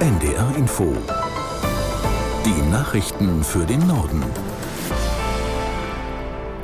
NDR Info. Die Nachrichten für den Norden.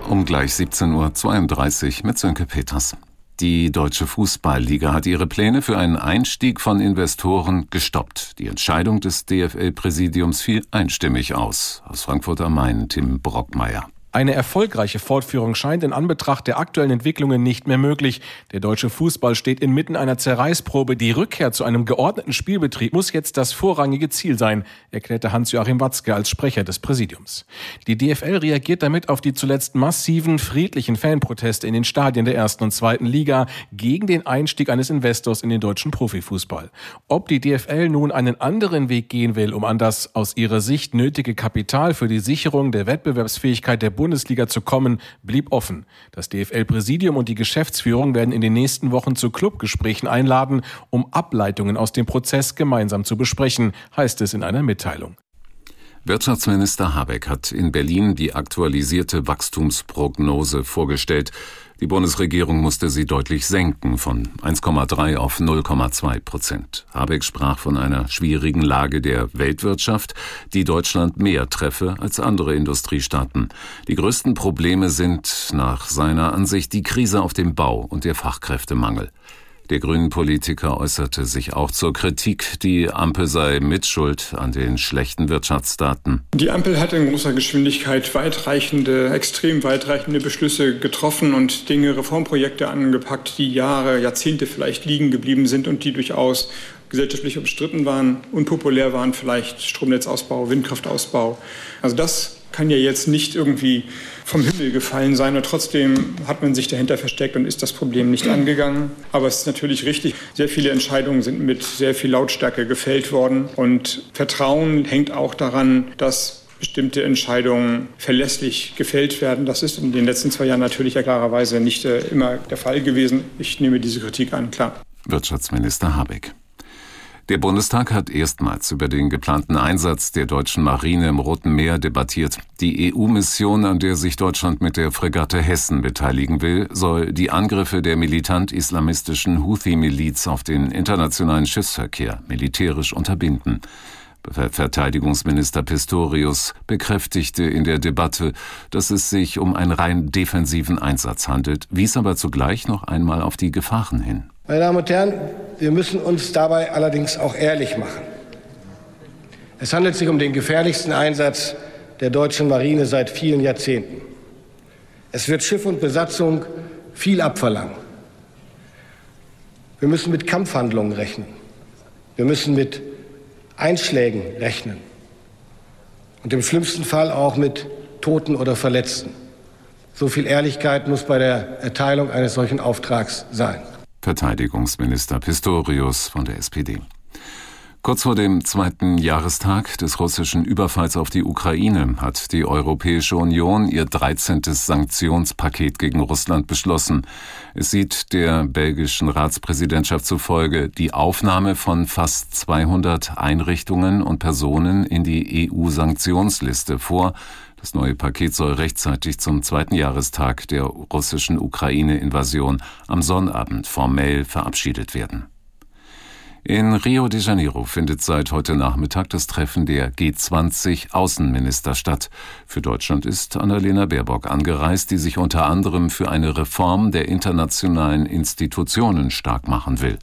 Um gleich 17.32 Uhr mit Sönke Peters. Die Deutsche Fußballliga hat ihre Pläne für einen Einstieg von Investoren gestoppt. Die Entscheidung des DFL-Präsidiums fiel einstimmig aus. Aus Frankfurt am Main, Tim Brockmeier. Eine erfolgreiche Fortführung scheint in Anbetracht der aktuellen Entwicklungen nicht mehr möglich. Der deutsche Fußball steht inmitten einer Zerreißprobe. Die Rückkehr zu einem geordneten Spielbetrieb muss jetzt das vorrangige Ziel sein, erklärte Hans-Joachim Watzke als Sprecher des Präsidiums. Die DFL reagiert damit auf die zuletzt massiven friedlichen Fanproteste in den Stadien der ersten und zweiten Liga gegen den Einstieg eines Investors in den deutschen Profifußball. Ob die DFL nun einen anderen Weg gehen will, um an das aus ihrer Sicht nötige Kapital für die Sicherung der Wettbewerbsfähigkeit der Bundesliga Bundesliga zu kommen, blieb offen. Das DFL-Präsidium und die Geschäftsführung werden in den nächsten Wochen zu Clubgesprächen einladen, um Ableitungen aus dem Prozess gemeinsam zu besprechen, heißt es in einer Mitteilung. Wirtschaftsminister Habeck hat in Berlin die aktualisierte Wachstumsprognose vorgestellt. Die Bundesregierung musste sie deutlich senken von 1,3 auf 0,2 Prozent. Habeck sprach von einer schwierigen Lage der Weltwirtschaft, die Deutschland mehr treffe als andere Industriestaaten. Die größten Probleme sind nach seiner Ansicht die Krise auf dem Bau und der Fachkräftemangel. Der grünen Politiker äußerte sich auch zur Kritik, die Ampel sei mitschuld an den schlechten Wirtschaftsdaten. Die Ampel hat in großer Geschwindigkeit weitreichende, extrem weitreichende Beschlüsse getroffen und Dinge, Reformprojekte angepackt, die Jahre, Jahrzehnte vielleicht liegen geblieben sind und die durchaus gesellschaftlich umstritten waren, unpopulär waren, vielleicht Stromnetzausbau, Windkraftausbau. Also das kann ja jetzt nicht irgendwie vom Himmel gefallen sein und trotzdem hat man sich dahinter versteckt und ist das Problem nicht angegangen. Aber es ist natürlich richtig, sehr viele Entscheidungen sind mit sehr viel Lautstärke gefällt worden und Vertrauen hängt auch daran, dass bestimmte Entscheidungen verlässlich gefällt werden. Das ist in den letzten zwei Jahren natürlich ja klarerweise nicht äh, immer der Fall gewesen. Ich nehme diese Kritik an, klar. Wirtschaftsminister Habeck. Der Bundestag hat erstmals über den geplanten Einsatz der deutschen Marine im Roten Meer debattiert. Die EU-Mission, an der sich Deutschland mit der Fregatte Hessen beteiligen will, soll die Angriffe der militant-islamistischen Houthi-Miliz auf den internationalen Schiffsverkehr militärisch unterbinden. Verteidigungsminister Pistorius bekräftigte in der Debatte, dass es sich um einen rein defensiven Einsatz handelt, wies aber zugleich noch einmal auf die Gefahren hin. Meine Damen und Herren, wir müssen uns dabei allerdings auch ehrlich machen. Es handelt sich um den gefährlichsten Einsatz der deutschen Marine seit vielen Jahrzehnten. Es wird Schiff und Besatzung viel abverlangen. Wir müssen mit Kampfhandlungen rechnen. Wir müssen mit Einschlägen rechnen. Und im schlimmsten Fall auch mit Toten oder Verletzten. So viel Ehrlichkeit muss bei der Erteilung eines solchen Auftrags sein. Verteidigungsminister Pistorius von der SPD. Kurz vor dem zweiten Jahrestag des russischen Überfalls auf die Ukraine hat die Europäische Union ihr 13. Sanktionspaket gegen Russland beschlossen. Es sieht der belgischen Ratspräsidentschaft zufolge die Aufnahme von fast 200 Einrichtungen und Personen in die EU-Sanktionsliste vor, das neue Paket soll rechtzeitig zum zweiten Jahrestag der russischen Ukraine-Invasion am Sonnabend formell verabschiedet werden. In Rio de Janeiro findet seit heute Nachmittag das Treffen der G20 Außenminister statt. Für Deutschland ist Annalena Baerbock angereist, die sich unter anderem für eine Reform der internationalen Institutionen stark machen will.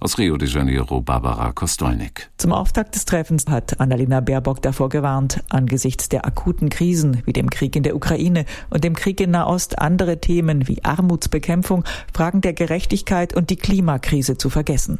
Aus Rio de Janeiro Barbara Kostolnik. Zum Auftakt des Treffens hat Annalena Baerbock davor gewarnt, angesichts der akuten Krisen wie dem Krieg in der Ukraine und dem Krieg in Nahost andere Themen wie Armutsbekämpfung, Fragen der Gerechtigkeit und die Klimakrise zu vergessen.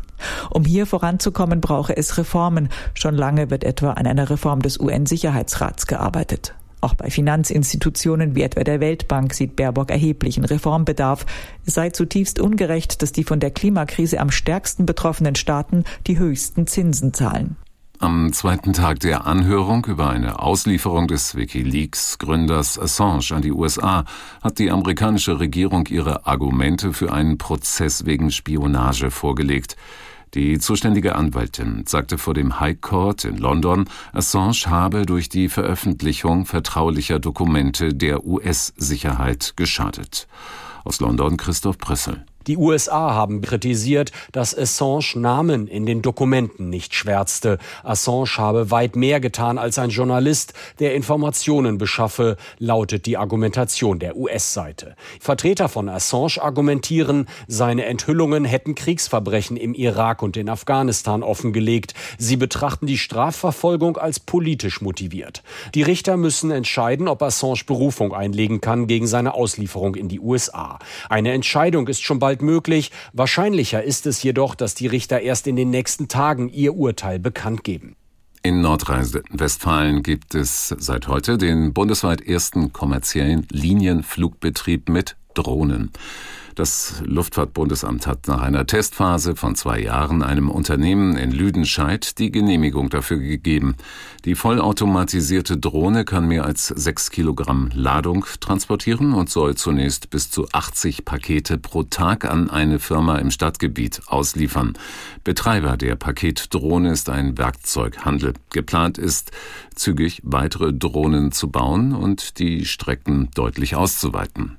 Um hier voranzukommen, brauche es Reformen. Schon lange wird etwa an einer Reform des UN-Sicherheitsrats gearbeitet. Auch bei Finanzinstitutionen wie etwa der Weltbank sieht Baerbock erheblichen Reformbedarf. Es sei zutiefst ungerecht, dass die von der Klimakrise am stärksten betroffenen Staaten die höchsten Zinsen zahlen. Am zweiten Tag der Anhörung über eine Auslieferung des Wikileaks-Gründers Assange an die USA hat die amerikanische Regierung ihre Argumente für einen Prozess wegen Spionage vorgelegt. Die zuständige Anwältin sagte vor dem High Court in London, Assange habe durch die Veröffentlichung vertraulicher Dokumente der US-Sicherheit geschadet. Aus London Christoph Brüssel. Die USA haben kritisiert, dass Assange Namen in den Dokumenten nicht schwärzte. Assange habe weit mehr getan als ein Journalist, der Informationen beschaffe, lautet die Argumentation der US-Seite. Vertreter von Assange argumentieren, seine Enthüllungen hätten Kriegsverbrechen im Irak und in Afghanistan offengelegt. Sie betrachten die Strafverfolgung als politisch motiviert. Die Richter müssen entscheiden, ob Assange Berufung einlegen kann gegen seine Auslieferung in die USA. Eine Entscheidung ist schon bald bald möglich. Wahrscheinlicher ist es jedoch, dass die Richter erst in den nächsten Tagen ihr Urteil bekannt geben. In Nordrhein-Westfalen gibt es seit heute den bundesweit ersten kommerziellen Linienflugbetrieb mit Drohnen. Das Luftfahrtbundesamt hat nach einer Testphase von zwei Jahren einem Unternehmen in Lüdenscheid die Genehmigung dafür gegeben. Die vollautomatisierte Drohne kann mehr als sechs Kilogramm Ladung transportieren und soll zunächst bis zu 80 Pakete pro Tag an eine Firma im Stadtgebiet ausliefern. Betreiber der Paketdrohne ist ein Werkzeughandel. Geplant ist, zügig weitere Drohnen zu bauen und die Strecken deutlich auszuweiten.